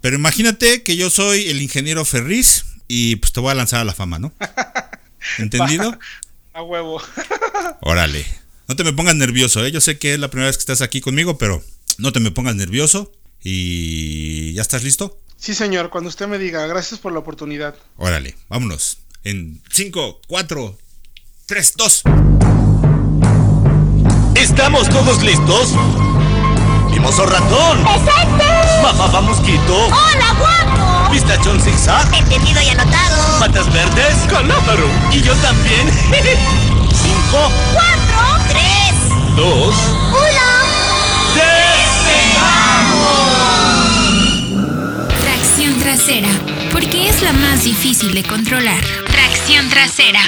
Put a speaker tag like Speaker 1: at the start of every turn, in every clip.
Speaker 1: Pero imagínate que yo soy el ingeniero Ferriz y pues te voy a lanzar a la fama, ¿no? ¿Entendido?
Speaker 2: a huevo.
Speaker 1: Órale. No te me pongas nervioso, ¿eh? Yo sé que es la primera vez que estás aquí conmigo, pero no te me pongas nervioso. ¿Y ya estás listo?
Speaker 2: Sí, señor, cuando usted me diga, gracias por la oportunidad.
Speaker 1: Órale, vámonos. En 5, 4, 3, 2.
Speaker 3: ¿Estamos todos listos? ¡Mimoso ratón!
Speaker 4: ¡Presente!
Speaker 3: ¡Mamá mosquito!
Speaker 4: ¡Hola, guapo!
Speaker 3: ¿Pistachón zigzag?
Speaker 4: Entendido y anotado.
Speaker 3: ¿Patas verdes? ¡Calámaro! ¿Y yo también? ¿Cinco?
Speaker 4: ¡Cuatro! ¡Tres!
Speaker 3: ¿Dos?
Speaker 4: ¡Uno!
Speaker 5: Tracción trasera, porque es la más difícil de controlar. Tracción trasera.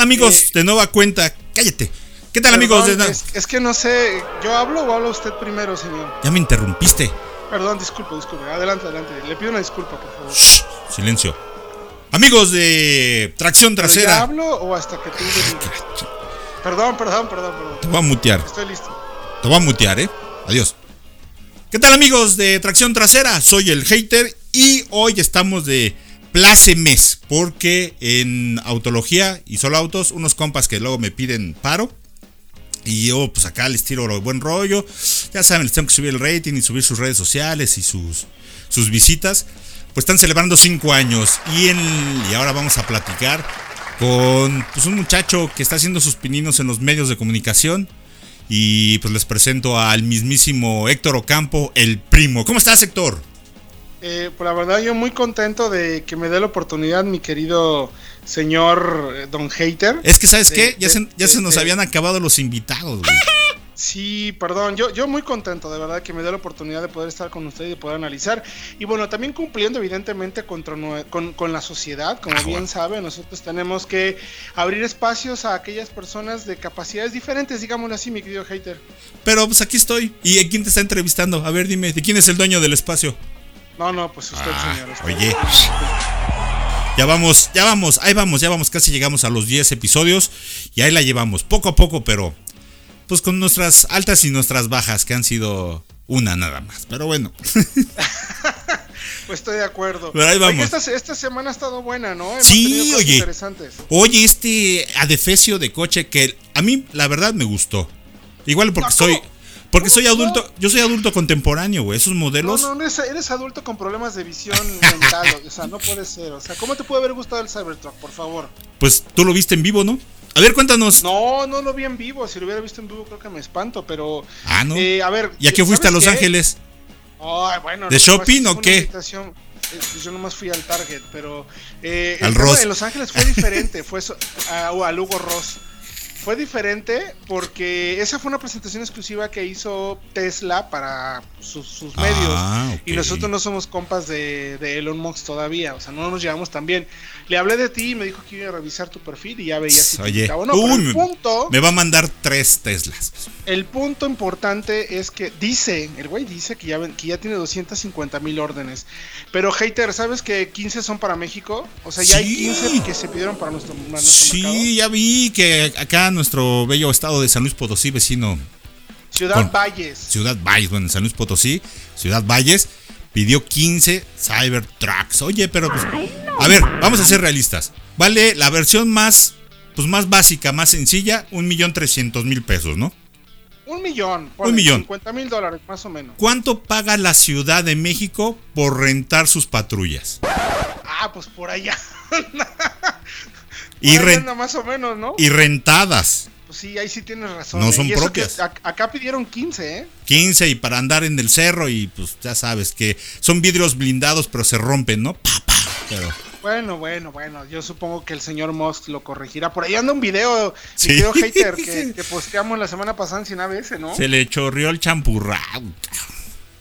Speaker 1: Tal amigos, de nueva cuenta. Cállate. ¿Qué tal amigos? De
Speaker 2: es, es que no sé, ¿yo hablo o habla usted primero, señor?
Speaker 1: Ya me interrumpiste.
Speaker 2: Perdón, disculpe, disculpe. Adelante, adelante. Le pido una disculpa, por favor.
Speaker 1: Shh, silencio. Amigos de Tracción
Speaker 2: ¿Pero
Speaker 1: Trasera.
Speaker 2: ¿Ya hablo o hasta que tú? Perdón, perdón, perdón, perdón.
Speaker 1: Te voy a mutear.
Speaker 2: Estoy listo.
Speaker 1: Te voy a mutear, ¿eh? Adiós. ¿Qué tal amigos de Tracción Trasera? Soy el hater y hoy estamos de place mes porque en Autología y Solo Autos, unos compas que luego me piden paro y yo pues acá les tiro buen rollo. Ya saben, les tengo que subir el rating y subir sus redes sociales y sus, sus visitas. Pues están celebrando cinco años y, y ahora vamos a platicar con pues, un muchacho que está haciendo sus pininos en los medios de comunicación. Y pues les presento al mismísimo Héctor Ocampo, el primo. ¿Cómo estás, Héctor?
Speaker 2: Eh, pues la verdad, yo muy contento de que me dé la oportunidad, mi querido señor eh, Don Hater.
Speaker 1: Es que, ¿sabes
Speaker 2: De-
Speaker 1: qué? Ya,
Speaker 2: de-
Speaker 1: se, ya se
Speaker 2: de-
Speaker 1: nos
Speaker 2: de-
Speaker 1: habían acabado los invitados, güey.
Speaker 2: Sí, perdón, yo, yo muy contento de verdad que me dé la oportunidad de poder estar con usted y de poder analizar. Y bueno, también cumpliendo evidentemente contra con, con la sociedad, como
Speaker 1: Ah,
Speaker 2: bien sabe, nosotros tenemos que abrir espacios a aquellas personas de capacidades diferentes, digámoslo así, mi querido hater.
Speaker 1: Pero pues aquí estoy. ¿Y quién te está entrevistando? A ver, dime, ¿de quién es el dueño del espacio?
Speaker 2: No, no, pues usted,
Speaker 1: Ah,
Speaker 2: señor. usted.
Speaker 1: oye. Ya vamos, ya vamos, ahí vamos, ya vamos, casi llegamos a los 10 episodios y ahí la llevamos, poco a poco, pero pues con nuestras altas y nuestras bajas, que han sido una nada más. Pero bueno,
Speaker 2: Pues estoy de acuerdo.
Speaker 1: Pero ahí
Speaker 2: Oye,
Speaker 1: vamos.
Speaker 2: esta, esta semana ha estado buena, ¿no? Hemos
Speaker 1: Sí, oye.
Speaker 2: interesantes.
Speaker 1: oye, este adefesio de coche que a mí la verdad me gustó. Igual porque
Speaker 2: No,
Speaker 1: soy. Porque soy adulto, yo soy adulto contemporáneo, güey, esos modelos.
Speaker 2: no, no eres, eres adulto con problemas de visión mental, o sea, no puede ser. O sea, ¿cómo te puede haber gustado el Cybertruck, por favor?
Speaker 1: Pues tú lo viste en vivo, ¿no? A ver, cuéntanos.
Speaker 2: No, no lo vi en vivo. Si lo hubiera visto en vivo, creo que me espanto. Pero,
Speaker 1: Ah, no.
Speaker 2: eh, a ver.
Speaker 1: ¿Y a qué fuiste a
Speaker 2: ¿sabes
Speaker 1: Los
Speaker 2: qué?
Speaker 1: Ángeles?
Speaker 2: Ay, bueno,
Speaker 1: ¿De shopping o qué?
Speaker 2: invitación, pues yo nomás fui al Target, pero. Eh,
Speaker 1: Al
Speaker 2: el
Speaker 1: Ross.
Speaker 2: En Los Ángeles fue diferente. fue so- a, o al Hugo Ross. Fue diferente porque esa fue una presentación exclusiva que hizo Tesla para sus, sus
Speaker 1: Ah,
Speaker 2: medios. Y nosotros no somos compas de, de Elon Musk todavía, o sea, no nos llevamos tan bien. Le hablé de ti y me dijo que iba a revisar tu perfil y ya veía si te
Speaker 1: Oye,
Speaker 2: o no.
Speaker 1: uy,
Speaker 2: el punto,
Speaker 1: me va a mandar tres Teslas.
Speaker 2: el punto importante es que dice, el güey dice que ya, que ya tiene 250 mil órdenes. Pero hater, ¿sabes que 15 son para México? O sea, ya hay
Speaker 1: Sí.
Speaker 2: 15 que se pidieron para nuestro, para nuestro
Speaker 1: Sí,
Speaker 2: mercado.
Speaker 1: ya vi que acá nuestro bello estado de San Luis Potosí, vecino
Speaker 2: Ciudad
Speaker 1: con-
Speaker 2: Valles.
Speaker 1: Ciudad Valles, bueno, San Luis Potosí, Ciudad Valles, pidió 15 Cybertrucks. Oye, pero pues, a ver, vamos a ser realistas. Vale la versión más, pues más básica, más sencilla, un millón trescientos mil pesos, ¿no?
Speaker 2: Un millón.
Speaker 1: Un millón.
Speaker 2: 50 mil dólares, más o menos.
Speaker 1: ¿Cuánto paga la Ciudad de México por rentar sus patrullas?
Speaker 2: Ah, pues por allá.
Speaker 1: Y,
Speaker 2: anda más o menos, ¿no?
Speaker 1: y rentadas.
Speaker 2: Pues sí, ahí sí tienes razón.
Speaker 1: No
Speaker 2: ¿eh?
Speaker 1: son
Speaker 2: Y
Speaker 1: propias.
Speaker 2: que acá pidieron 15, ¿eh?
Speaker 1: 15 y para andar en el cerro y pues ya sabes que son vidrios blindados pero se rompen, ¿no? Pa, pa, pero
Speaker 2: Bueno, bueno, bueno, yo supongo que el señor Musk lo corregirá. Por ahí anda un video,
Speaker 1: Sí.
Speaker 2: querido hater, que, que posteamos la semana pasada sin ABS, ¿no?
Speaker 1: se le chorrió el champurrado.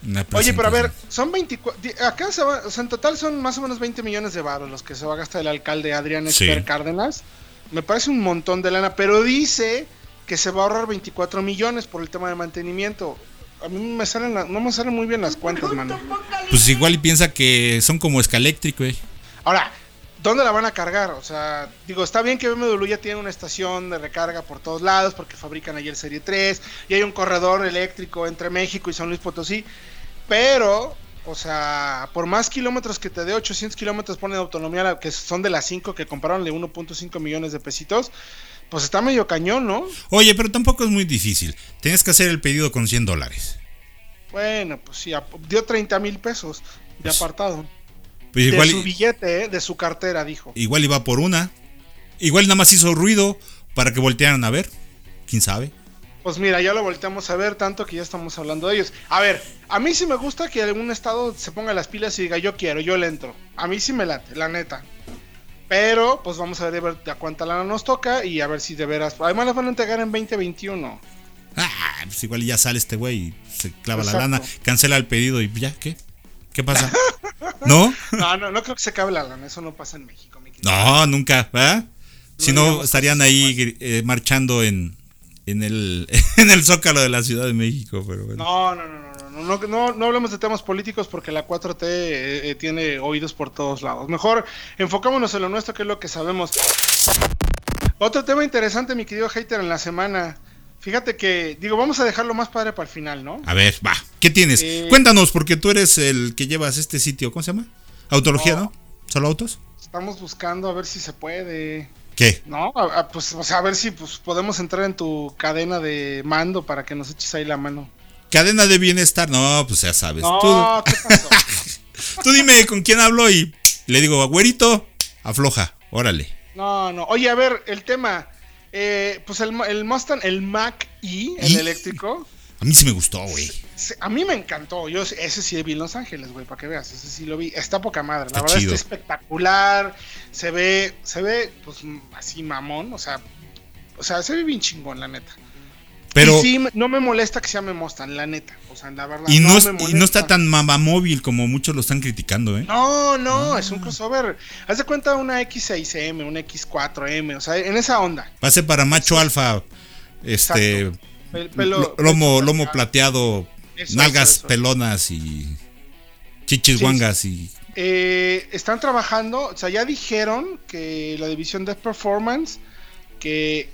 Speaker 1: Una
Speaker 2: Oye, pero a ver, son 24, di- acá se va, o sea, en total son más o menos 20 millones de baros los que se va a gastar el alcalde Adrián
Speaker 1: Sí.
Speaker 2: Esper Cárdenas. Me parece un montón de lana, pero dice que se va a ahorrar 24 millones por el tema de mantenimiento. A mí me salen, la- no me salen muy bien las cuentas, mano.
Speaker 1: Pues igual y piensa que son como escaléctrico, güey.
Speaker 2: Ahora, ¿dónde la van a cargar? O sea, digo, está bien que BMW ya tiene una estación de recarga por todos lados porque fabrican el Serie 3 y hay un corredor eléctrico entre México y San Luis Potosí, pero, o sea, por más kilómetros que te dé, 800 kilómetros pone de autonomía, que son de las 5 que compraron de 1.5 millones de pesitos, pues está medio cañón, ¿no?
Speaker 1: Oye, pero tampoco es muy difícil. Tienes que hacer el pedido con 100 dólares.
Speaker 2: Bueno, pues sí, dio 30 mil pesos de
Speaker 1: Pues,
Speaker 2: apartado.
Speaker 1: Pues
Speaker 2: de su billete, ¿eh? de su cartera, dijo.
Speaker 1: igual iba por una. Igual nada más hizo ruido para que voltearan a ver. ¿Quién sabe?
Speaker 2: Pues mira, ya lo volteamos a ver tanto que ya estamos hablando de ellos. A ver, a mí sí me gusta que algún estado se ponga las pilas y diga yo quiero, yo le entro. A mí sí me late, la neta. Pero, pues vamos a ver a cuánta lana nos toca y a ver si de veras. Además, las van a entregar en 2021.
Speaker 1: Ah, pues igual ya sale este güey y se clava
Speaker 2: Exacto.
Speaker 1: la lana, cancela el pedido y ya, ¿qué? ¿Qué pasa? ¿No?
Speaker 2: No, no, no creo que se acabe la lana, eso no pasa en México. mi.
Speaker 1: No, nunca, ¿verdad? Si
Speaker 2: No
Speaker 1: estarían ahí eh, marchando en, en, el, en el zócalo de la Ciudad de México, pero bueno.
Speaker 2: No, no, no, no, no, no, no, no hablemos de temas políticos porque la 4T eh, eh, tiene oídos por todos lados. Mejor enfocémonos en lo nuestro, que es lo que sabemos. Otro tema interesante, mi querido hater, en la semana. Fíjate que, digo, vamos a dejarlo más padre para el final, ¿no?
Speaker 1: A ver, va, ¿qué tienes?
Speaker 2: Eh,
Speaker 1: Cuéntanos, porque tú eres el que llevas este sitio, ¿cómo se llama? Autología,
Speaker 2: No.
Speaker 1: ¿no? ¿Solo autos?
Speaker 2: Estamos buscando a ver si se puede.
Speaker 1: ¿Qué?
Speaker 2: ¿No? A, a- pues, o sea, a ver si pues, podemos entrar en tu cadena de mando para que nos eches ahí la mano.
Speaker 1: Cadena de bienestar, no, pues ya sabes.
Speaker 2: No,
Speaker 1: Tú,
Speaker 2: ¿qué pasó?
Speaker 1: tú dime con quién hablo y le digo, güerito, afloja, órale.
Speaker 2: No, no. Oye, a ver, el tema. Eh, pues el, el Mustang, el Mac E, el
Speaker 1: ¿Y?
Speaker 2: eléctrico.
Speaker 1: A mí sí me gustó, güey.
Speaker 2: A mí me encantó. Yo ese sí vi en Los Ángeles, güey, para que veas. Ese sí lo vi. Está poca madre. La
Speaker 1: Está
Speaker 2: verdad
Speaker 1: chido.
Speaker 2: está espectacular. Se ve, se ve, pues así mamón. O sea, o sea, se ve bien chingón, la neta.
Speaker 1: Pero,
Speaker 2: Y sí, me- no me molesta que se llame Mustang, la neta. O sea, la verdad.
Speaker 1: y no, es-
Speaker 2: me
Speaker 1: y no
Speaker 2: molesta.
Speaker 1: está tan mamamóvil como muchos lo están criticando, ¿eh?
Speaker 2: No, no, es un crossover. Haz de cuenta una X6M, una X4M, o sea, en esa onda.
Speaker 1: Va a ser para macho alfa, este,
Speaker 2: Exacto. Pelo-
Speaker 1: lo- lomo, lomo plateado,
Speaker 2: Eso,
Speaker 1: nalgas
Speaker 2: eso, eso.
Speaker 1: pelonas y chichis
Speaker 2: Sí,
Speaker 1: guangas y...
Speaker 2: Eh, están trabajando, o sea, ya dijeron que la división de performance que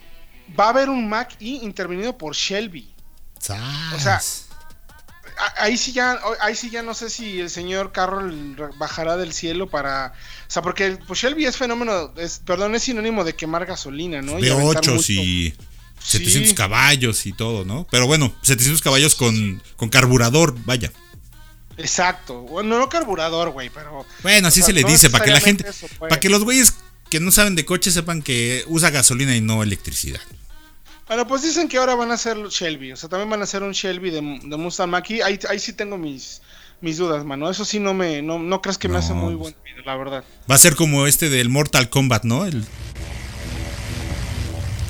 Speaker 2: va a haber un Mac E intervenido por Shelby. O sea, Ahí sí ya, ahí sí ya no sé si el señor Carroll bajará del cielo para, o sea, porque pues Shelby es fenómeno, es, perdón, es sinónimo de quemar gasolina, ¿no?
Speaker 1: V8
Speaker 2: mucho.
Speaker 1: y 700
Speaker 2: Sí.
Speaker 1: caballos y todo, ¿no? Pero bueno, 700 caballos con, con carburador, vaya.
Speaker 2: Exacto. Bueno, no carburador, güey, pero.
Speaker 1: Bueno, así
Speaker 2: o sea,
Speaker 1: se le
Speaker 2: no
Speaker 1: dice, para que la gente,
Speaker 2: pues.
Speaker 1: para que los güeyes que no saben de coche sepan que usa gasolina y no electricidad.
Speaker 2: Bueno, pues dicen que ahora van a hacer Shelby. O sea, también van a hacer un Shelby de, de Mustang Mach-E. Ahí, ahí sí tengo mis, mis dudas, mano. Eso sí no me. No, no crees que me hace muy
Speaker 1: pues.
Speaker 2: buen video, la verdad.
Speaker 1: Va a ser como este del Mortal Kombat, ¿no? El-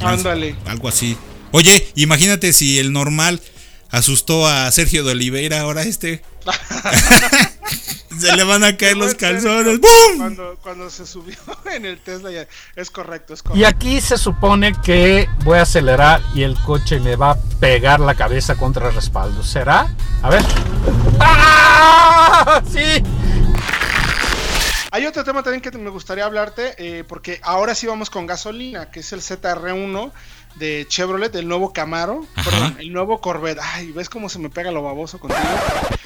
Speaker 2: Ándale.
Speaker 1: algo así. Oye, imagínate si el normal asustó a Sergio de Oliveira, ahora este. se le van a caer los calzones. ¡Bum!
Speaker 2: Cuando, cuando se subió en el Tesla ya. Es correcto, es correcto.
Speaker 6: Y aquí se supone que voy a acelerar y el coche me va a pegar la cabeza contra el respaldo. ¿Será? A ver. ¡Ah! ¡Sí!
Speaker 2: Hay otro tema también que me gustaría hablarte, eh, porque ahora sí vamos con gasolina, que es el ZR1 de Chevrolet, el nuevo Camaro, perdón, el nuevo Corvette. Ay, ¿ves cómo se me pega lo baboso contigo?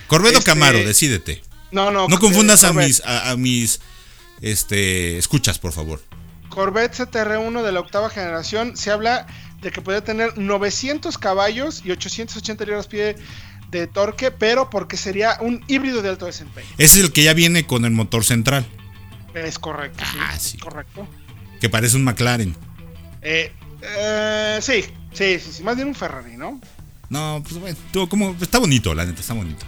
Speaker 1: Corvette o
Speaker 2: Este-
Speaker 1: Camaro, decídete.
Speaker 2: No, no.
Speaker 1: No
Speaker 2: eh,
Speaker 1: confundas a mis, a, a mis este, escuchas, por favor.
Speaker 2: Corvette ZR1 de la octava generación, se habla de que puede tener 900 caballos y 880 libras-pie de torque, pero porque sería un híbrido de alto desempeño.
Speaker 1: Ese es el que ya viene con el motor central,
Speaker 2: Es correcto.
Speaker 1: Ah, sí.
Speaker 2: Correcto.
Speaker 1: que parece un McLaren.
Speaker 2: Eh, eh, sí, sí, sí, sí, más bien un Ferrari, ¿no?
Speaker 1: No, pues bueno, tú, como, está bonito, la neta, está bonito.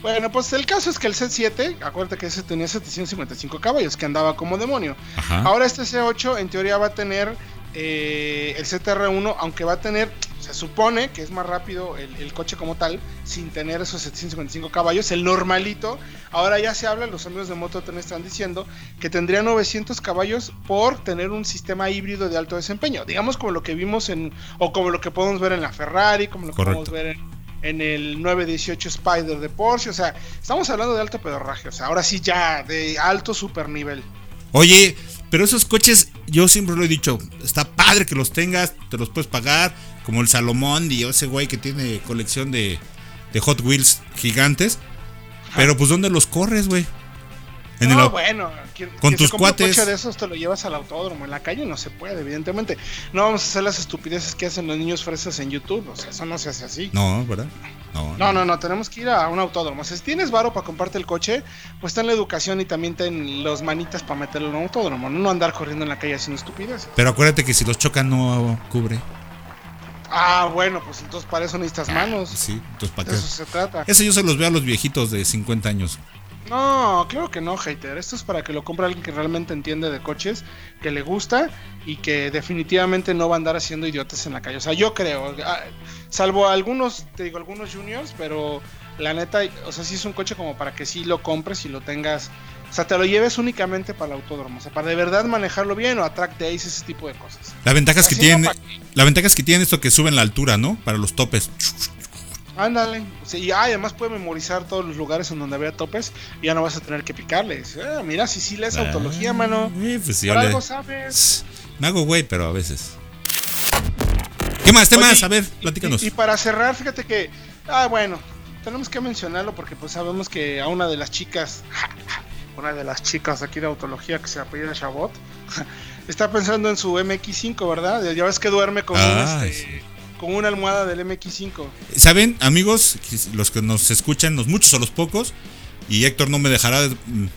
Speaker 2: Bueno, pues el caso es que el C7, acuérdate que ese tenía 755 caballos, que andaba como demonio.
Speaker 1: Ajá.
Speaker 2: Ahora este C8 en teoría va a tener eh, el CTR1, aunque va a tener, se supone que es más rápido el, el coche como tal, sin tener esos 755 caballos, el normalito. Ahora ya se habla, los amigos de Moto están diciendo que tendría 900 caballos por tener un sistema híbrido de alto desempeño. Digamos como lo que vimos en, o como lo que podemos ver en la Ferrari, como lo que
Speaker 1: Correcto.
Speaker 2: podemos ver en, en el 918 Spider de Porsche. O sea, estamos hablando de alto pedorraje. O sea, ahora sí ya de alto super nivel.
Speaker 1: Oye, pero esos coches, yo siempre lo he dicho, está padre que los tengas, te los puedes pagar, como el Salomón y ese güey que tiene colección de, de Hot Wheels gigantes. Pero pues ¿dónde los corres, güey? En
Speaker 2: no,
Speaker 1: el
Speaker 2: bueno, quien-
Speaker 1: con
Speaker 2: quien se
Speaker 1: tus
Speaker 2: compra un
Speaker 1: cuates.
Speaker 2: coche de esos te lo llevas al autódromo. En la calle no se puede, evidentemente. No vamos a hacer las estupideces que hacen los niños fresas en YouTube. O sea, eso no se hace así.
Speaker 1: No, ¿verdad? No,
Speaker 2: No, no, no, tenemos que ir a un autódromo. O sea, si tienes varo para comprarte el coche, pues ten la educación y también ten los manitas para meterlo en un autódromo. No andar corriendo en la calle haciendo estupideces.
Speaker 1: Pero acuérdate que si los chocan no cubre.
Speaker 2: Ah, bueno, pues entonces para eso necesitas manos.
Speaker 1: Sí, entonces ¿para
Speaker 2: De
Speaker 1: qué?
Speaker 2: eso se trata.
Speaker 1: Eso yo se los veo a los viejitos de 50 años.
Speaker 2: No, claro que no, hater. Esto es para que lo compre alguien que realmente entiende de coches, que le gusta y que definitivamente no va a andar haciendo idiotas en la calle. O sea, yo creo, ah, salvo algunos, te digo, algunos juniors, pero la neta, o sea, sí es un coche como para que sí lo compres y lo tengas. O sea, te lo lleves únicamente para el autódromo. O sea, para de verdad manejarlo bien o a track days, ese tipo de cosas.
Speaker 1: La ventaja es que
Speaker 2: Así
Speaker 1: tienen,
Speaker 2: no, pa' qué.
Speaker 1: la ventaja es que tienen esto que suben la altura, ¿no? Para los topes.
Speaker 2: Ándale. Y ah, además puede memorizar todos los lugares en donde había topes y ya no vas a tener que picarle. Dice, "Ah, mira, si sí lees autología, mano.
Speaker 1: Eh, pues le-
Speaker 2: algo sabes.
Speaker 1: Me hago güey, pero a veces. ¿Qué más? ¿Qué
Speaker 2: Oye,
Speaker 1: más? A ver, platícanos.
Speaker 2: Y, y para cerrar, fíjate que, ah, bueno, tenemos que mencionarlo porque pues sabemos que a una de las chicas, una de las chicas aquí de autología que se apellida Chabot, está pensando en su MX5, ¿verdad? Ya ves que duerme con, un,
Speaker 1: Ah,
Speaker 2: este,
Speaker 1: sí.
Speaker 2: con una almohada del MX5.
Speaker 1: ¿Saben, amigos, los que nos escuchan, los muchos o los pocos, y Héctor no me dejará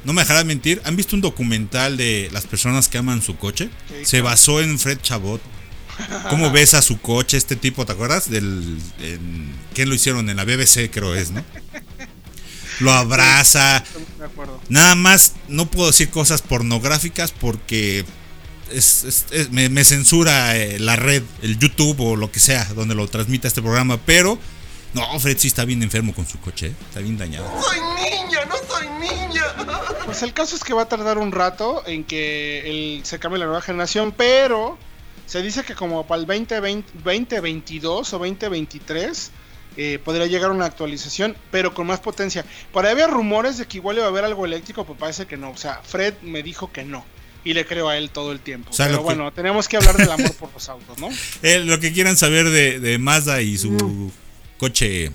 Speaker 1: no me dejará mentir, ¿han visto un documental de las personas que aman su coche?
Speaker 2: Sí,
Speaker 1: Se
Speaker 2: claro.
Speaker 1: basó en Fred Chabot. ¿Cómo ves a su coche este tipo? ¿Te acuerdas? Del en- ¿Quién lo hicieron? En la BBC creo es, ¿no? Lo abraza.
Speaker 2: De acuerdo.
Speaker 1: Nada más no puedo decir cosas pornográficas porque es, es- es- me, me censura eh, la red, el YouTube o lo que sea donde lo transmita este programa. Pero no, Fred sí está bien enfermo con su coche, eh, está bien dañado.
Speaker 3: ¡Soy niña, no soy niña!
Speaker 2: Pues el caso es que va a tardar un rato en que el, se cambie la nueva generación, pero se dice que como para el 2020, 2022 o 2023 eh, podría llegar una actualización, pero con más potencia. Por ahí había rumores de que igual iba a haber algo eléctrico, pero parece que no. O sea, Fred me dijo que no. Y le creo a él todo el tiempo.
Speaker 1: O sea,
Speaker 2: pero
Speaker 1: que-
Speaker 2: bueno, tenemos que hablar del amor por los autos, ¿no?
Speaker 1: Eh, lo que quieran saber de, de Mazda y su coche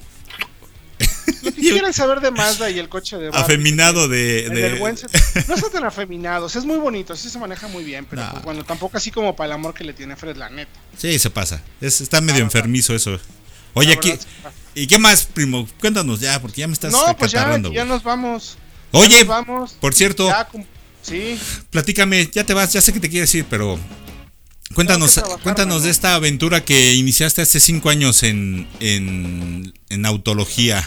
Speaker 2: Lo que quieran saber de Mazda y el coche de Barbie,
Speaker 1: afeminado de...
Speaker 2: En
Speaker 1: de-
Speaker 2: el buen sen- No está tan afeminado, o sea, es muy bonito, sí se maneja muy bien, pero
Speaker 1: Nah.
Speaker 2: pues, bueno, tampoco así como para el amor que le tiene Fred, la neta.
Speaker 1: Sí, se pasa. Es- está medio
Speaker 2: Ah,
Speaker 1: enfermizo eso. Oye, aquí... ¿Y qué más, primo? Cuéntanos ya, porque ya me estás
Speaker 2: No, pues ya, nos vamos.
Speaker 1: Oye,
Speaker 2: nos vamos.
Speaker 1: por cierto,
Speaker 2: Ya sí,
Speaker 1: platícame, ya te vas, ya sé que te quieres ir, pero cuéntanos,
Speaker 2: trabajar,
Speaker 1: cuéntanos
Speaker 2: mano.
Speaker 1: de esta aventura que iniciaste hace cinco años en, en, en autología.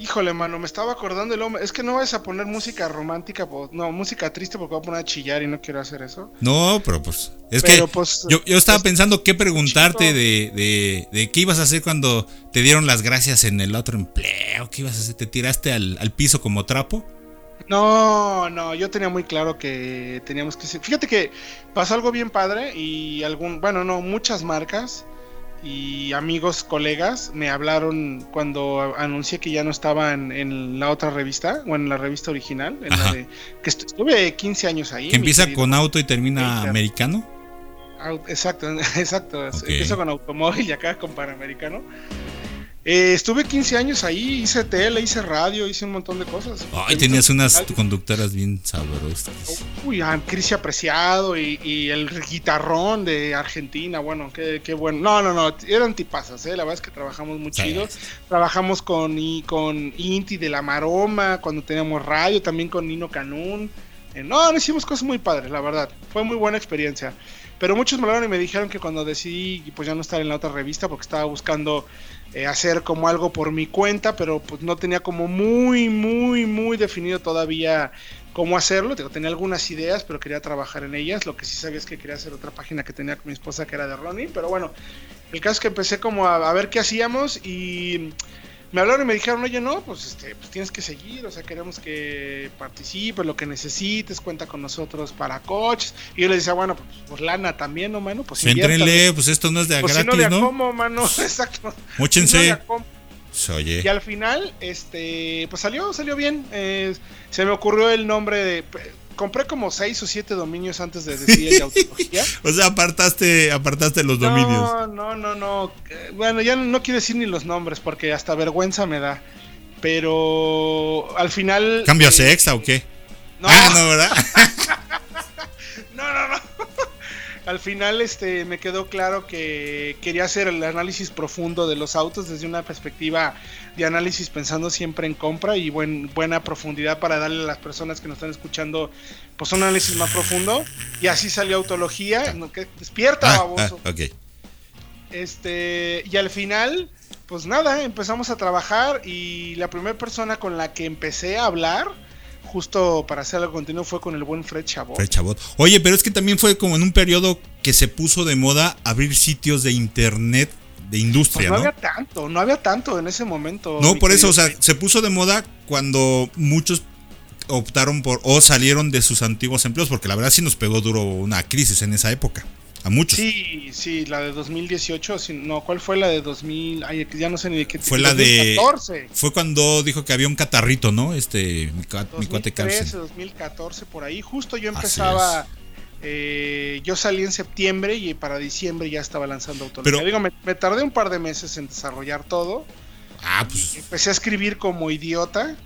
Speaker 2: Híjole, mano, me estaba acordando el hombre. Es que no vas a poner música romántica, no, música triste porque voy a poner a chillar y no quiero hacer eso.
Speaker 1: No, pero pues, es
Speaker 2: Pero,
Speaker 1: que
Speaker 2: pues,
Speaker 1: yo, yo estaba
Speaker 2: es-
Speaker 1: pensando qué preguntarte de, de, de qué ibas a hacer cuando te dieron las gracias en el otro empleo, qué ibas a hacer, te tiraste al, al piso como trapo.
Speaker 2: No, no, yo tenía muy claro que teníamos que ser. Fíjate que pasó algo bien padre y algún, bueno, no, muchas marcas y amigos, colegas me hablaron cuando anuncié que ya no estaba en, en la otra revista o en la revista original, en la de, que estu- estuve 15 años ahí.
Speaker 1: Que empieza con auto y termina americano.
Speaker 2: Exacto, exacto.
Speaker 1: Ok.
Speaker 2: Empiezo con automóvil y acá con panamericano. Eh, estuve 15 años ahí, hice tele, hice radio, hice un montón de cosas.
Speaker 1: Ay, tenías unas conductoras bien sabrosas.
Speaker 2: Uy, a Cristi Apreciado y, y el guitarrón de Argentina, bueno, qué, qué bueno. No, no, no, eran tipazas, ¿eh? la verdad es que trabajamos muy
Speaker 1: Sí.
Speaker 2: chido. Trabajamos con, y, con Inti de la Maroma, cuando teníamos radio, también con Nino Canún. Eh, no, no hicimos cosas muy padres, la verdad. Fue muy buena experiencia. Pero muchos me hablaron y me dijeron que cuando decidí pues ya no estar en la otra revista porque estaba buscando eh, hacer como algo por mi cuenta, pero pues no tenía como muy, muy, muy definido todavía cómo hacerlo. Tenía algunas ideas, pero quería trabajar en ellas. Lo que sí sabía es que quería hacer otra página que tenía con mi esposa que era de Ronnie. Pero bueno, el caso es que empecé como a ver qué hacíamos y me hablaron y me dijeron, oye, no, pues, este, pues tienes que seguir, o sea, queremos que participes, lo que necesites, cuenta con nosotros para coches. Y yo les decía, bueno, pues por lana también, ¿no, mano? Pues
Speaker 1: Pues entrenle, pues esto no es de
Speaker 2: Pues si no
Speaker 1: gratis,
Speaker 2: de
Speaker 1: ¿no?
Speaker 2: cómo, mano, exacto.
Speaker 1: Móchense.
Speaker 2: Si no
Speaker 1: Pues, Oye,
Speaker 2: Y al final, este, pues salió, salió bien. Eh, se me ocurrió el nombre de. compré como seis o siete dominios antes de decir el autología.
Speaker 1: O sea, apartaste, apartaste los dominios.
Speaker 2: No, no, no, no. Eh, Bueno, ya no, no quiero decir ni los nombres porque hasta vergüenza me da. Pero al final.
Speaker 1: ¿Cambio a
Speaker 2: eh,
Speaker 1: sexta o qué?
Speaker 2: No,
Speaker 1: Ah, no, ¿verdad?
Speaker 2: no, no, no. Al final este, me quedó claro que quería hacer el análisis profundo de los autos desde una perspectiva de análisis pensando siempre en compra y buen, buena profundidad para darle a las personas que nos están escuchando pues un análisis más profundo. Y así salió Autología. ¿no? ¿Qué? Despierta,
Speaker 1: Ah,
Speaker 2: baboso.
Speaker 1: ah.
Speaker 2: Este, y al final, pues nada, empezamos a trabajar y la primera persona con la que empecé a hablar, justo para hacer algo continuo, fue con el buen Fred Chabot.
Speaker 1: Fred Chabot. Oye, pero es que también fue como en un periodo que se puso de moda abrir sitios de internet de
Speaker 2: Pues
Speaker 1: industria,
Speaker 2: no,
Speaker 1: ¿no?
Speaker 2: había tanto, no había tanto en ese momento.
Speaker 1: No, por eso, o sea, se puso de moda cuando muchos optaron por o salieron de sus antiguos empleos, porque la verdad sí nos pegó duro una crisis en esa época. A muchos.
Speaker 2: Sí, sí, la de 2018, sí, no, ¿cuál fue la de 2000? Ay, ya no sé ni de qué.
Speaker 1: Fue la de-
Speaker 2: 2014.
Speaker 1: Fue cuando dijo que había un catarrito, ¿no? Este, mi, cua- mi cuate
Speaker 2: 2013,
Speaker 1: Carlsen.
Speaker 2: 2014, por ahí. Justo yo empezaba. eh, yo salí en septiembre y para diciembre ya estaba lanzando Autología.
Speaker 1: Pero-
Speaker 2: Digo, me, me tardé un par de meses en desarrollar todo.
Speaker 1: Ah, pues.
Speaker 2: Empecé a escribir como idiota.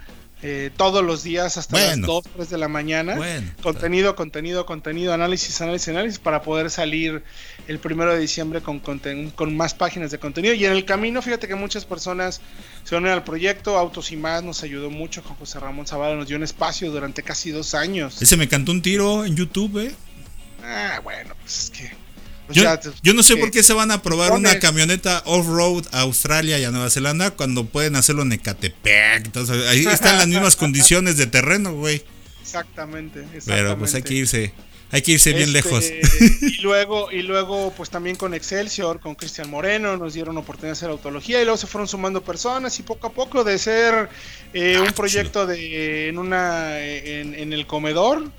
Speaker 2: Eh, todos los días hasta las
Speaker 1: Bueno.
Speaker 2: 2, 3 de la mañana.
Speaker 1: Bueno.
Speaker 2: Contenido, contenido, contenido, análisis, análisis, análisis para poder salir el primero de diciembre con, con más páginas de contenido. Y en el camino, fíjate que muchas personas se unen al proyecto. Autos y más nos ayudó mucho. Con José Ramón Zavala nos dio un espacio durante casi dos años.
Speaker 1: Ese me cantó un tiro en YouTube, ¿eh?
Speaker 2: Ah, bueno, pues es que.
Speaker 1: Yo, no sé por qué se van a probar una camioneta off-road a Australia y a Nueva Zelanda cuando pueden hacerlo en Ecatepec. Entonces, ahí están las mismas condiciones de terreno, güey.
Speaker 2: Exactamente, exactamente.
Speaker 1: Pero pues hay que irse, hay que irse bien
Speaker 2: Este,
Speaker 1: lejos.
Speaker 2: Y luego, y luego, pues también con Excelsior, con Cristian Moreno, nos dieron oportunidad de hacer autología y luego se fueron sumando personas y poco a poco de ser eh,
Speaker 1: Ah,
Speaker 2: un proyecto de en una en, en el comedor.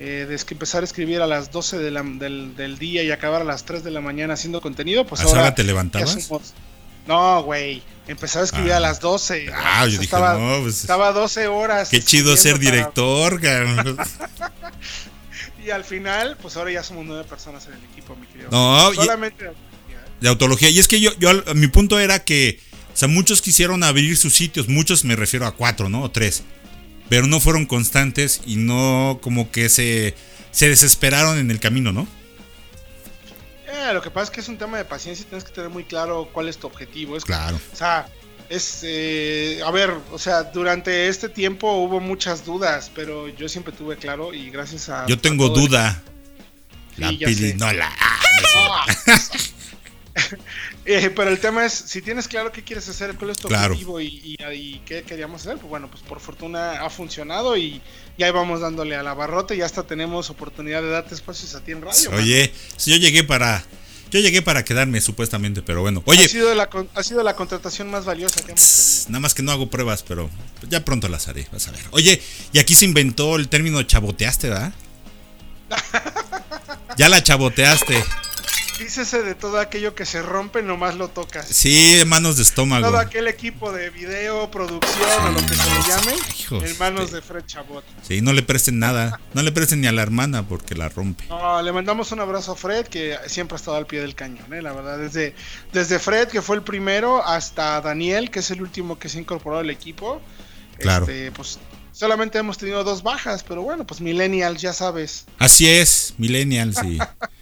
Speaker 2: Eh, de empezar a escribir a las 12 de la- del, del día y acabar a las 3 de la mañana haciendo contenido, pues
Speaker 1: ¿A esa
Speaker 2: ahora
Speaker 1: hora te levantabas?
Speaker 2: No, güey, empezaba a escribir
Speaker 1: Ah.
Speaker 2: a las 12.
Speaker 1: Ah, yo
Speaker 2: sea,
Speaker 1: dije,
Speaker 2: estaba,
Speaker 1: no, pues
Speaker 2: estaba 12 horas.
Speaker 1: qué chido ser
Speaker 2: para-
Speaker 1: director.
Speaker 2: Y al final, pues ahora ya somos nueve personas en el equipo, mi querido.
Speaker 1: No, y-
Speaker 2: Solamente.
Speaker 1: de autología. Y es que yo, yo, mi punto era que, o sea, muchos quisieron abrir sus sitios, muchos me refiero a cuatro, ¿no? O tres. Pero no fueron constantes y no como que se, se desesperaron en el camino, ¿no?
Speaker 2: Eh, lo que pasa es que es un tema de paciencia y tienes que tener muy claro cuál es tu objetivo. Es,
Speaker 1: Claro.
Speaker 2: O sea, es. eh, a ver, o sea, durante este tiempo hubo muchas dudas, pero yo siempre tuve claro y gracias a.
Speaker 1: Yo tengo
Speaker 2: a todo el-
Speaker 1: duda.
Speaker 2: Sí,
Speaker 1: La
Speaker 2: ya
Speaker 1: pili,
Speaker 2: sé. Eh, pero el tema es, si tienes claro qué quieres hacer, cuál es tu
Speaker 1: Claro.
Speaker 2: objetivo y, y- y qué queríamos hacer, pues bueno, pues por fortuna ha funcionado y ya ahí vamos dándole a la barrota y hasta tenemos oportunidad de darte espacios a ti en radio.
Speaker 1: Oye, si yo llegué para. Yo llegué para quedarme, supuestamente, pero bueno. Oye,
Speaker 2: ha, sido la, ha sido la contratación más valiosa que hemos tenido.
Speaker 1: nada más que no hago pruebas, pero ya pronto las haré, vas a ver. Oye, y aquí se inventó el término chaboteaste, ¿verdad? Ya la chaboteaste.
Speaker 2: Dícese de todo aquello que se rompe, nomás lo tocas.
Speaker 1: Sí, manos de estómago.
Speaker 2: Todo aquel equipo de video, producción o lo que se le llame,
Speaker 1: Hijos
Speaker 2: en manos
Speaker 1: de-
Speaker 2: Fred Chabot.
Speaker 1: Sí, no le presten nada. No le presten ni a la hermana porque la rompe.
Speaker 2: No, le mandamos un abrazo a Fred, que siempre ha estado al pie del cañón, ¿eh? la verdad. Desde, desde Fred, que fue el primero, hasta Daniel, que es el último que se ha incorporado al equipo.
Speaker 1: Claro.
Speaker 2: Este, pues solamente hemos tenido dos bajas, pero bueno, pues Millennials, ya sabes.
Speaker 1: Así es, millennials y,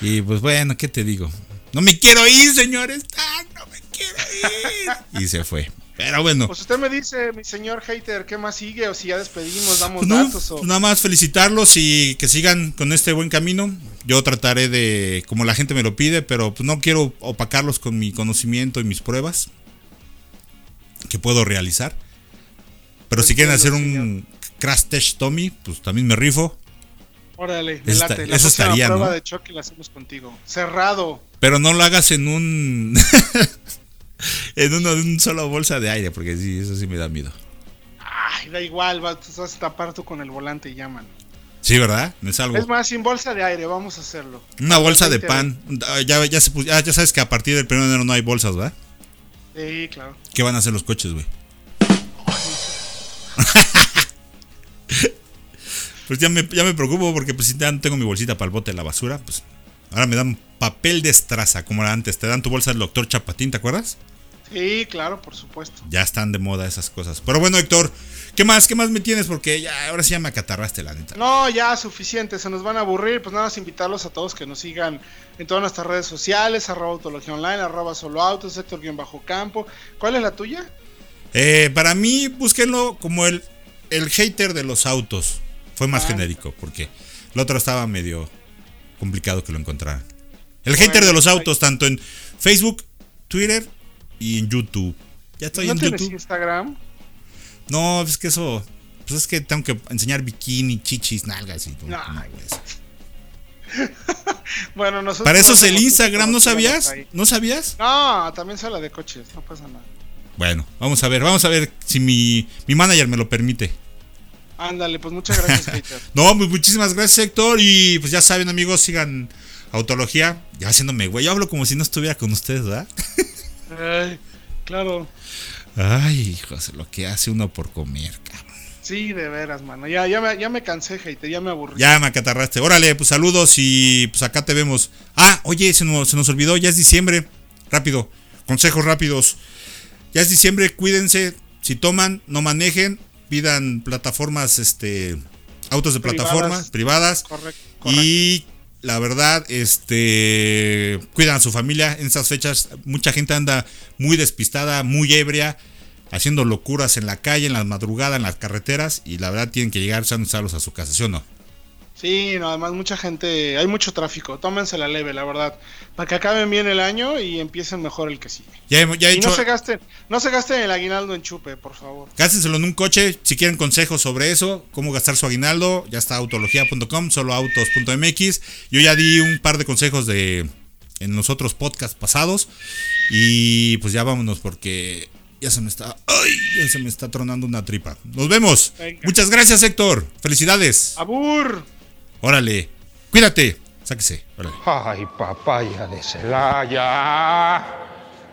Speaker 1: y pues bueno, ¿qué te digo? No me quiero ir, señores. Ah, no me quiero ir. Y se fue. Pero bueno,
Speaker 2: Pues usted me dice, mi señor hater, ¿qué más sigue? O si ya despedimos, damos
Speaker 1: pues no,
Speaker 2: datos. O...
Speaker 1: pues nada más felicitarlos y que sigan con este buen camino. Yo trataré de, como la gente me lo pide, pero pues no quiero opacarlos con mi conocimiento y mis pruebas que puedo realizar. Pero si quieren hacer un crash test Tommy, pues también me rifo.
Speaker 2: Órale, me
Speaker 1: Eso
Speaker 2: late. La
Speaker 1: eso estaría,
Speaker 2: prueba
Speaker 1: ¿no?
Speaker 2: de choque la hacemos contigo. Cerrado.
Speaker 1: Pero no lo hagas en un. en de un solo bolsa de aire, porque sí, eso sí me da miedo.
Speaker 2: Ay, da igual, va, tú vas a tapar tú con el volante y llaman.
Speaker 1: Sí, ¿verdad? Me salgo.
Speaker 2: Es más, sin bolsa de aire, vamos a hacerlo.
Speaker 1: Una bolsa de
Speaker 2: 20.
Speaker 1: pan. Ah, Ya, ya, se ya, ya sabes que a partir del 1 de enero no hay bolsas, ¿verdad?
Speaker 2: Sí, claro.
Speaker 1: ¿Qué van a hacer los coches, güey? Pues ya me, ya me preocupo porque pues si ya no tengo mi bolsita para el bote de la basura, pues ahora me dan papel de estraza, como era antes. Te dan tu bolsa del doctor Chapatín, ¿te acuerdas?
Speaker 2: Sí, claro, por supuesto.
Speaker 1: Ya están de moda esas cosas. Pero bueno, Héctor, ¿qué más? ¿Qué más me tienes? Porque ya, ahora sí ya me acatarraste, la neta.
Speaker 2: No, ya suficiente, se nos van a aburrir. Pues nada más invitarlos a todos que nos sigan en todas nuestras redes sociales, arroba autología online, arroba solo autos, sector guion bajo campo. ¿Cuál es la tuya?
Speaker 1: Eh, para mí, búsquenlo como el, el hater de los autos. Fue más
Speaker 2: Ah.
Speaker 1: genérico, porque el otro estaba medio complicado que lo encontraran. El hater de los
Speaker 2: ahí-
Speaker 1: autos, tanto en Facebook, Twitter y en YouTube. Ya estoy
Speaker 2: ¿No
Speaker 1: en
Speaker 2: tienes
Speaker 1: YouTube.
Speaker 2: Instagram?
Speaker 1: No, es que eso. Pues es que tengo que enseñar bikini, chichis, nalgas y todo.
Speaker 2: No.
Speaker 1: No, güey.
Speaker 2: Bueno, nosotros.
Speaker 1: Para eso es el Instagram, ¿no sabías? ¿No sabías?
Speaker 2: No, también se habla de coches, no pasa nada.
Speaker 1: Bueno, vamos a ver, vamos a ver si mi, mi manager me lo permite.
Speaker 2: Ándale, pues muchas gracias, hater.
Speaker 1: No, pues muchísimas gracias, Héctor. Y pues ya saben, amigos, sigan Autología. Ya haciéndome, güey. Yo hablo como si no estuviera con ustedes, ¿verdad?
Speaker 2: Ay, claro.
Speaker 1: Ay, hijos, lo que hace uno por comer, cabrón.
Speaker 2: Sí, de veras, mano. Ya, ya, me, ya me cansé, hater, ya me aburrí.
Speaker 1: Ya me acatarraste. Órale, pues saludos y pues acá te vemos. Ah, oye, se nos, se nos olvidó, ya es diciembre. Rápido, consejos rápidos. Ya es diciembre, cuídense. Si toman, no manejen. Pidan plataformas, este, autos de
Speaker 2: Privadas.
Speaker 1: plataforma privadas.
Speaker 2: Correcto, correcto.
Speaker 1: Y la verdad, este, cuidan a su familia en estas fechas. Mucha gente anda muy despistada, muy ebria, haciendo locuras en la calle, en la madrugada, en las carreteras. Y la verdad tienen que llegar sanos a su casa, ¿sí o no?
Speaker 2: Sí, no, además mucha gente, hay mucho tráfico, tómense la leve, la verdad, para que acaben bien el año y empiecen mejor el que sigue.
Speaker 1: Ya, he- ya he
Speaker 2: Y
Speaker 1: hecho,
Speaker 2: no se gasten, no se gasten el aguinaldo en chupe, por favor.
Speaker 1: gástenselo en un coche. Si quieren consejos sobre eso, cómo gastar su aguinaldo, ya está autología.com, soloautos.mx. Yo ya di un par de consejos de en los otros podcasts pasados. Y pues ya vámonos porque ya se me está. ¡Ay! Ya se me está tronando una tripa. Nos vemos.
Speaker 2: Venga.
Speaker 1: Muchas gracias, Héctor. Felicidades.
Speaker 2: ¡Abur!
Speaker 1: Órale. Cuídate. Sáquese. Órale.
Speaker 7: Ay, papaya de Celaya.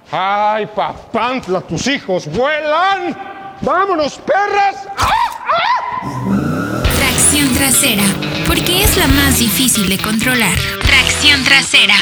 Speaker 7: Ay, papantla, tus hijos vuelan. Vámonos, perras.
Speaker 5: Tracción trasera, porque es la más difícil de controlar. Tracción trasera.